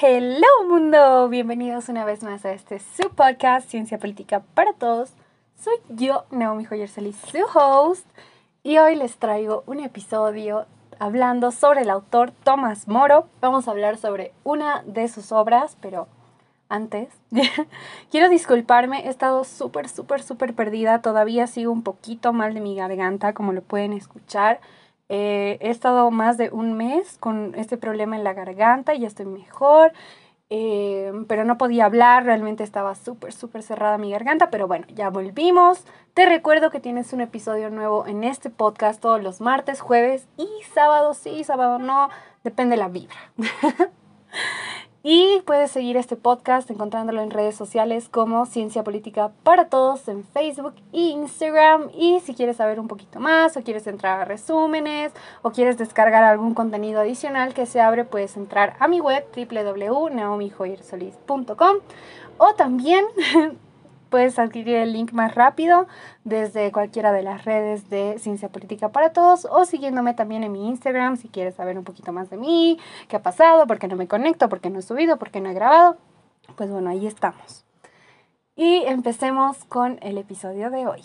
Hello mundo, bienvenidos una vez más a este su podcast Ciencia Política para Todos. Soy yo, Naomi Joyer su host, y hoy les traigo un episodio hablando sobre el autor Tomás Moro. Vamos a hablar sobre una de sus obras, pero antes quiero disculparme, he estado súper, súper, súper perdida, todavía sigo un poquito mal de mi garganta, como lo pueden escuchar. Eh, he estado más de un mes con este problema en la garganta y ya estoy mejor. Eh, pero no podía hablar, realmente estaba súper, súper cerrada mi garganta, pero bueno, ya volvimos. Te recuerdo que tienes un episodio nuevo en este podcast todos los martes, jueves y sábado, sí, sábado no, depende de la vibra. Y puedes seguir este podcast encontrándolo en redes sociales como Ciencia Política para Todos en Facebook e Instagram. Y si quieres saber un poquito más o quieres entrar a resúmenes o quieres descargar algún contenido adicional que se abre, puedes entrar a mi web www.naomijoyersolis.com o también Puedes adquirir el link más rápido desde cualquiera de las redes de Ciencia Política para Todos o siguiéndome también en mi Instagram si quieres saber un poquito más de mí, qué ha pasado, por qué no me conecto, por qué no he subido, por qué no he grabado. Pues bueno, ahí estamos. Y empecemos con el episodio de hoy.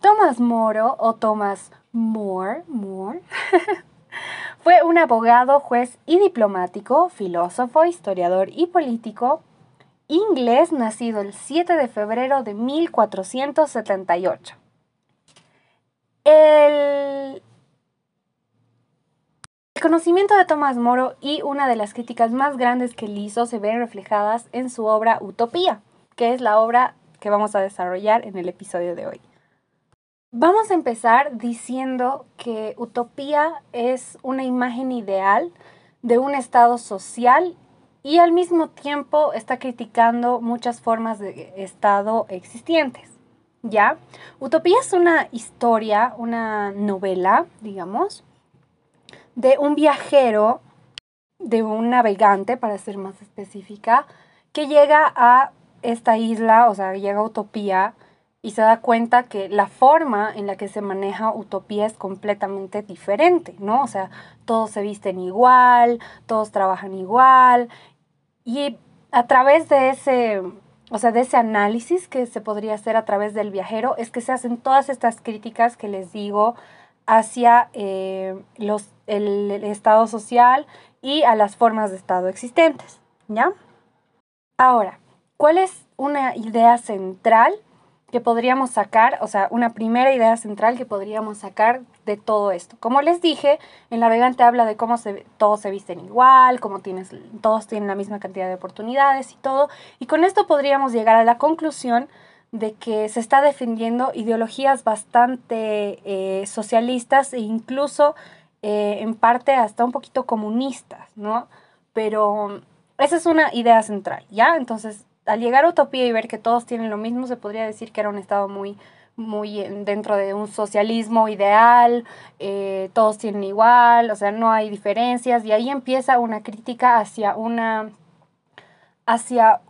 Thomas Moro o Thomas More, More fue un abogado, juez y diplomático, filósofo, historiador y político inglés nacido el 7 de febrero de 1478. El, conocimiento de Tomás Moro y una de las críticas más grandes que él hizo se ven reflejadas en su obra Utopía, que es la obra que vamos a desarrollar en el episodio de hoy. Vamos a empezar diciendo que Utopía es una imagen ideal de un estado social y al mismo tiempo está criticando muchas formas de Estado existentes. ¿Ya? Utopía es una historia, una novela, digamos, de un viajero, de un navegante, para ser más específica, que llega a esta isla, o sea, llega a Utopía y se da cuenta que la forma en la que se maneja Utopía es completamente diferente, ¿no? O sea, todos se visten igual, todos trabajan igual y a través de ese, o sea, de ese análisis que se podría hacer a través del viajero, es que se hacen todas estas críticas que les digo hacia eh, los, el, el, Estado social y a las formas de Estado existentes, ¿ya? Ahora, ¿cuál es una idea central que podríamos sacar, o sea, una primera idea central que podríamos sacar de todo esto. Como les dije, el navegante habla de cómo se, todos se visten igual, cómo tienes, todos tienen la misma cantidad de oportunidades y todo, y con esto podríamos llegar a la conclusión de que se está defendiendo ideologías bastante eh, socialistas e incluso eh, en parte hasta un poquito comunistas, ¿no? Pero esa es una idea central, ¿ya? Entonces, al llegar a Utopía y ver que todos tienen lo mismo, se podría decir que era un estado muy, muy dentro de un socialismo ideal, eh, todos tienen igual, o sea, no hay diferencias, y ahí empieza una crítica hacia una hacia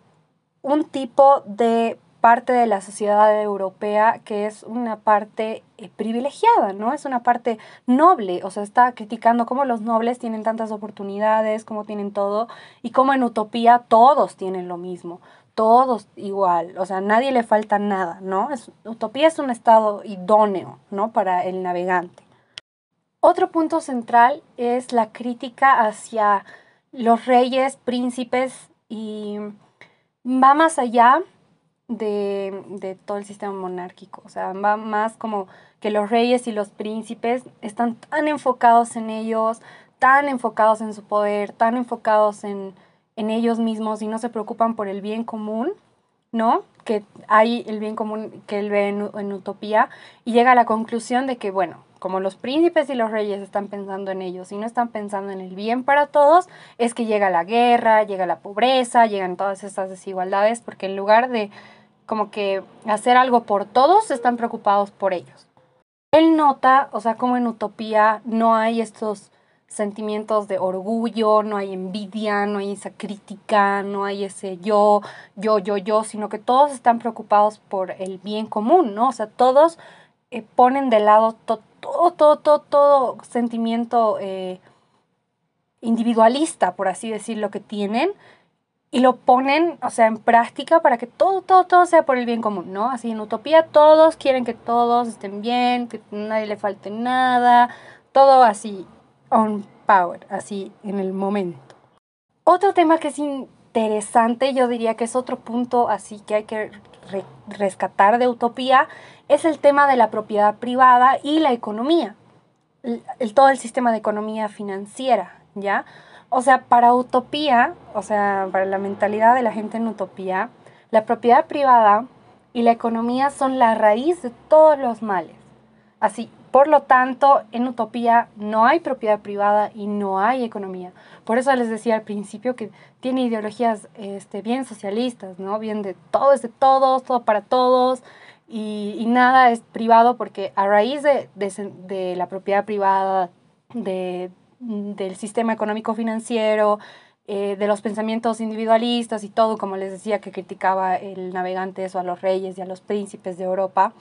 un tipo de parte de la sociedad europea que es una parte eh, privilegiada, ¿no? Es una parte noble, o sea, está criticando cómo los nobles tienen tantas oportunidades, cómo tienen todo, y cómo en utopía todos tienen lo mismo todos igual, o sea, nadie le falta nada, ¿no? Es, utopía es un estado idóneo, ¿no? Para el navegante. Otro punto central es la crítica hacia los reyes, príncipes y va más allá de, de, todo el sistema monárquico, o sea, va más como que los reyes y los príncipes están tan enfocados en ellos, tan enfocados en su poder, tan enfocados en en ellos mismos y no se preocupan por el bien común, ¿no? Que hay el bien común que él ve en, Utopía y llega a la conclusión de que, bueno, como los príncipes y los reyes están pensando en ellos y no están pensando en el bien para todos, es que llega la guerra, llega la pobreza, llegan todas estas desigualdades, porque en lugar de como que hacer algo por todos, están preocupados por ellos. Él nota, o sea, como en Utopía no hay estos sentimientos de orgullo, no hay envidia, no hay esa crítica, no hay ese yo, yo, yo, yo, sino que todos están preocupados por el bien común, ¿no? O sea, todos eh, ponen de lado todo, todo, todo, todo sentimiento eh, individualista, por así decirlo, que tienen y lo ponen, o sea, en práctica para que todo, todo, todo sea por el bien común, ¿no? Así en utopía todos quieren que todos estén bien, que nadie le falte nada, todo así on power, así en el momento. Otro tema que es interesante, yo diría que es otro punto así que hay que rescatar de utopía, es el tema de la propiedad privada y la economía, el, todo el sistema de economía financiera, ¿ya? O sea, para utopía, o sea, para la mentalidad de la gente en utopía, la propiedad privada y la economía son la raíz de todos los males. Así, por lo tanto, en Utopía no hay propiedad privada y no hay economía. Por eso les decía al principio que tiene ideologías este, bien socialistas, ¿no? Bien de todo es de todos, todo para todos y, nada es privado porque a raíz de, de, la propiedad privada, de, del sistema económico financiero, eh, de los pensamientos individualistas y todo, como les decía, que criticaba el navegante eso a los reyes y a los príncipes de Europa,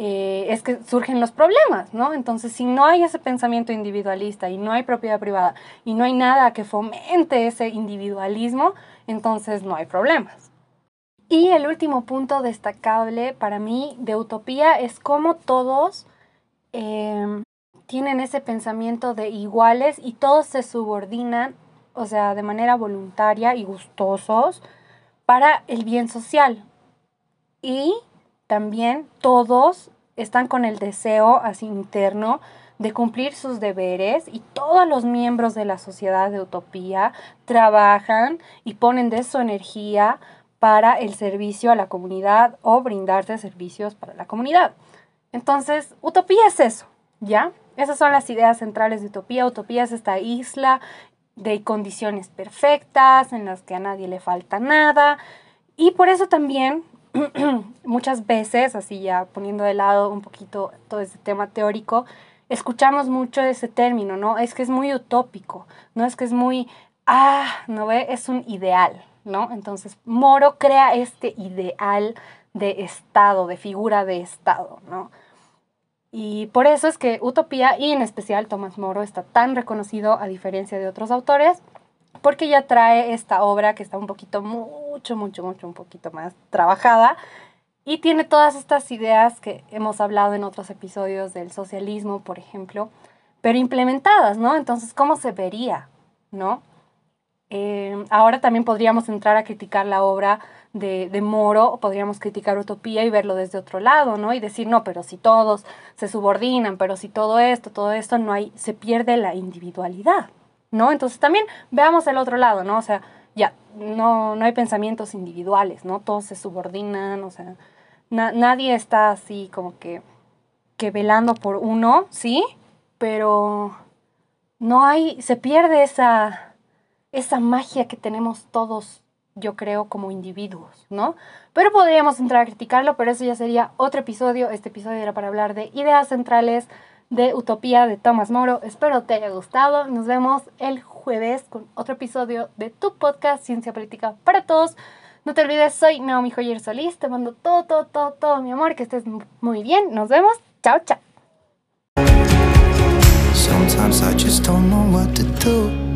eh, es que surgen los problemas, ¿no? Entonces, si no hay ese pensamiento individualista y no hay propiedad privada y no hay nada que fomente ese individualismo, entonces no hay problemas. Y el último punto destacable para mí de utopía es cómo todos em, tienen ese pensamiento de iguales y todos se subordinan, o sea, de manera voluntaria y gustosos para el bien social. Y también todos están con el deseo así interno de cumplir sus deberes y todos los miembros de la sociedad de Utopía trabajan y ponen de su energía para el servicio a la comunidad o brindarse servicios para la comunidad. Entonces, Utopía es eso, ¿ya? Esas son las ideas centrales de Utopía. Utopía es esta isla de condiciones perfectas en las que a nadie le falta nada. Y por eso también muchas veces, así ya poniendo de lado un poquito todo ese tema teórico, escuchamos mucho ese término, ¿no? Es que es muy utópico, ¿no? Es que es muy, ah, ¿no ve? Es un ideal, ¿no? Entonces, Moro crea este ideal de Estado, de figura de Estado, ¿no? Y por eso es que Utopía, y en especial Tomás Moro, está tan reconocido a diferencia de otros autores, porque ya trae esta obra que está un poquito, mucho, mucho, mucho, un poquito más trabajada y tiene todas estas ideas que hemos hablado en otros episodios del socialismo, por ejemplo, pero implementadas, ¿no? Entonces, ¿cómo se vería, ¿no? Eh, ahora también podríamos entrar a criticar la obra de, de, Moro, podríamos criticar Utopía y verlo desde otro lado, ¿no? Y decir, no, pero si todos se subordinan, pero si todo esto, todo esto, no hay, se pierde la individualidad, ¿no? Entonces también veamos el otro lado, ¿no? O sea, ya, no, no hay pensamientos individuales, ¿no? Todos se subordinan, o sea, nadie está así como que, que velando por uno, ¿sí? Pero no hay, se pierde esa, esa magia que tenemos todos, yo creo, como individuos, ¿no? Pero podríamos entrar a criticarlo, pero eso ya sería otro episodio. Este episodio era para hablar de ideas centrales de Utopía de Tomás Moro. Espero te haya gustado. Nos vemos el jueves con otro episodio de tu podcast Ciencia Política para Todos. No te olvides, soy Naomi Joyer Solís. Te mando todo, todo, todo, todo mi amor. Que estés muy bien. Nos vemos. Chao, chao. Sometimes I just don't know what to do.